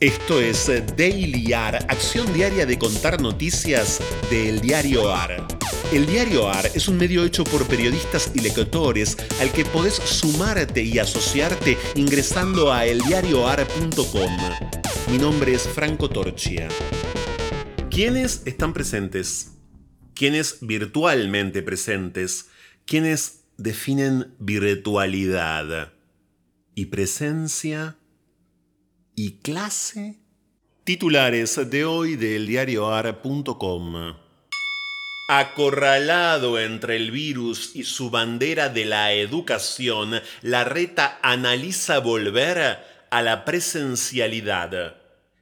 Esto es Daily AR, acción diaria de contar noticias del diario AR. El diario AR es un medio hecho por periodistas y lectores al que podés sumarte y asociarte ingresando a eldiarioar.com. Mi nombre es Franco Torchia. ¿Quiénes están presentes? ¿Quiénes virtualmente presentes? ¿Quiénes definen virtualidad? ¿Y presencia? ¿Y clase? Titulares de hoy del diarioar.com. Acorralado entre el virus y su bandera de la educación, la reta analiza volver a la presencialidad.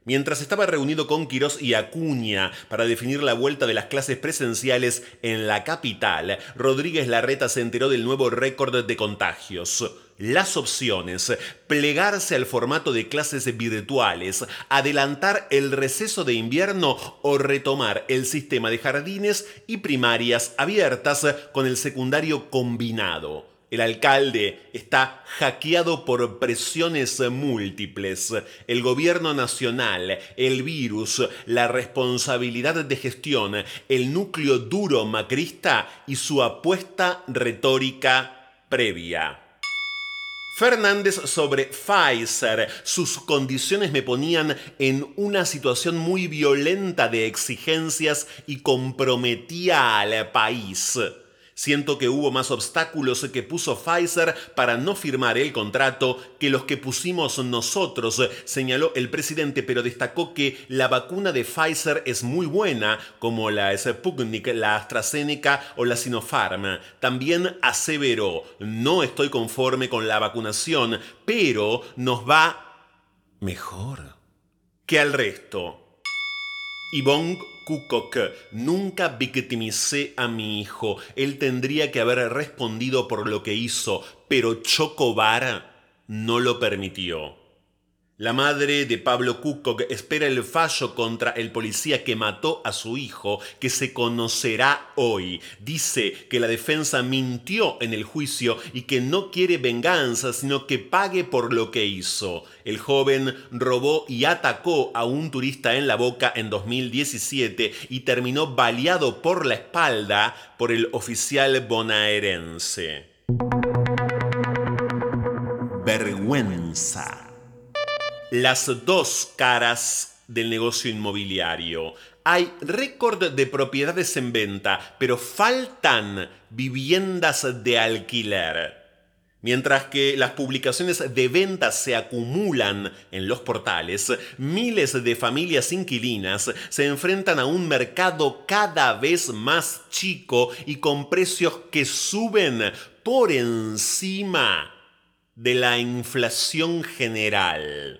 Mientras estaba reunido con Quirós y Acuña para definir la vuelta de las clases presenciales en la capital, Rodríguez Larreta se enteró del nuevo récord de contagios. Las opciones, plegarse al formato de clases virtuales, adelantar el receso de invierno o retomar el sistema de jardines y primarias abiertas con el secundario combinado. El alcalde está hackeado por presiones múltiples. El gobierno nacional, el virus, la responsabilidad de gestión, el núcleo duro macrista y su apuesta retórica previa. Fernández sobre Pfizer. Sus condiciones me ponían en una situación muy violenta de exigencias y comprometía al país. Siento que hubo más obstáculos que puso Pfizer para no firmar el contrato que los que pusimos nosotros, señaló el presidente, pero destacó que la vacuna de Pfizer es muy buena, como la Sputnik, la AstraZeneca o la Sinopharm. También aseveró, no estoy conforme con la vacunación, pero nos va mejor que al resto. Yvonne Kukok, nunca victimicé a mi hijo. Él tendría que haber respondido por lo que hizo, pero Chocobar no lo permitió. La madre de Pablo Kukok espera el fallo contra el policía que mató a su hijo, que se conocerá hoy. Dice que la defensa mintió en el juicio y que no quiere venganza, sino que pague por lo que hizo. El joven robó y atacó a un turista en la boca en 2017 y terminó baleado por la espalda por el oficial bonaerense. Vergüenza las dos caras del negocio inmobiliario. Hay récord de propiedades en venta, pero faltan viviendas de alquiler. Mientras que las publicaciones de ventas se acumulan en los portales, miles de familias inquilinas se enfrentan a un mercado cada vez más chico y con precios que suben por encima de la inflación general.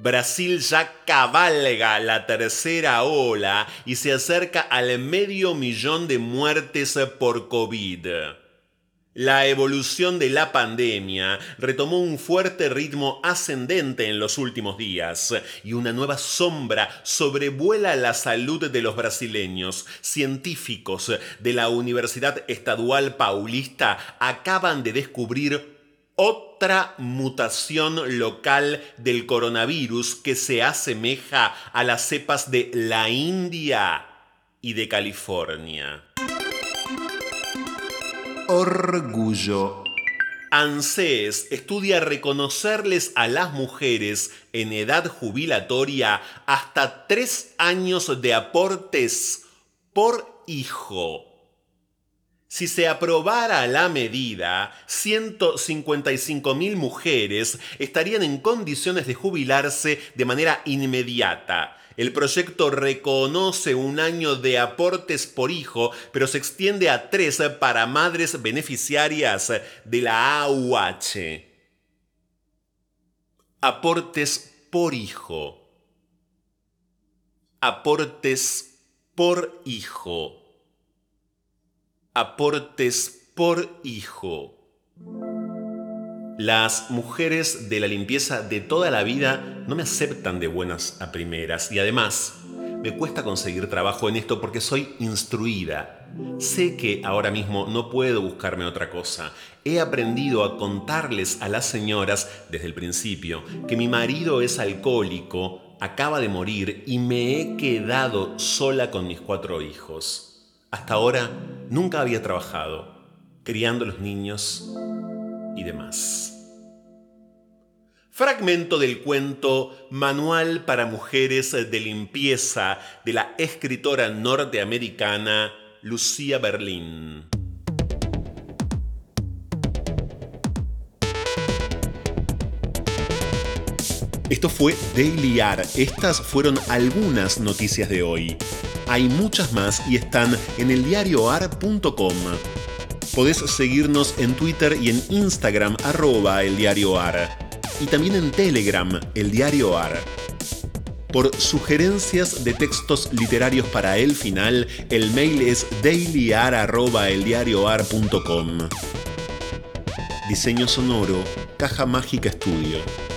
Brasil ya cabalga la tercera ola y se acerca al medio millón de muertes por COVID. La evolución de la pandemia retomó un fuerte ritmo ascendente en los últimos días y una nueva sombra sobrevuela la salud de los brasileños. Científicos de la Universidad Estadual Paulista acaban de descubrir otra mutación local del coronavirus que se asemeja a las cepas de la India y de California. Orgullo. ANSES estudia reconocerles a las mujeres en edad jubilatoria hasta tres años de aportes por hijo. Si se aprobara la medida, 155.000 mujeres estarían en condiciones de jubilarse de manera inmediata. El proyecto reconoce un año de aportes por hijo, pero se extiende a tres para madres beneficiarias de la AUH. Aportes por hijo. Aportes por hijo aportes por hijo. Las mujeres de la limpieza de toda la vida no me aceptan de buenas a primeras y además me cuesta conseguir trabajo en esto porque soy instruida Sé que ahora mismo no puedo buscarme otra cosa. He aprendido a contarles a las señoras desde el principio que mi marido es alcohólico, acaba de morir y me he quedado sola con mis cuatro hijos. Hasta ahora nunca había trabajado, criando los niños y demás. Fragmento del cuento Manual para Mujeres de Limpieza de la escritora norteamericana Lucía Berlín. Esto fue Daily AR. Estas fueron algunas noticias de hoy. Hay muchas más y están en eldiarioar.com. Podés seguirnos en Twitter y en Instagram arroba eldiarioar. Y también en Telegram, el. Por sugerencias de textos literarios para el final, el mail es dailyar.eldiarioar.com. Diseño sonoro, Caja Mágica Estudio.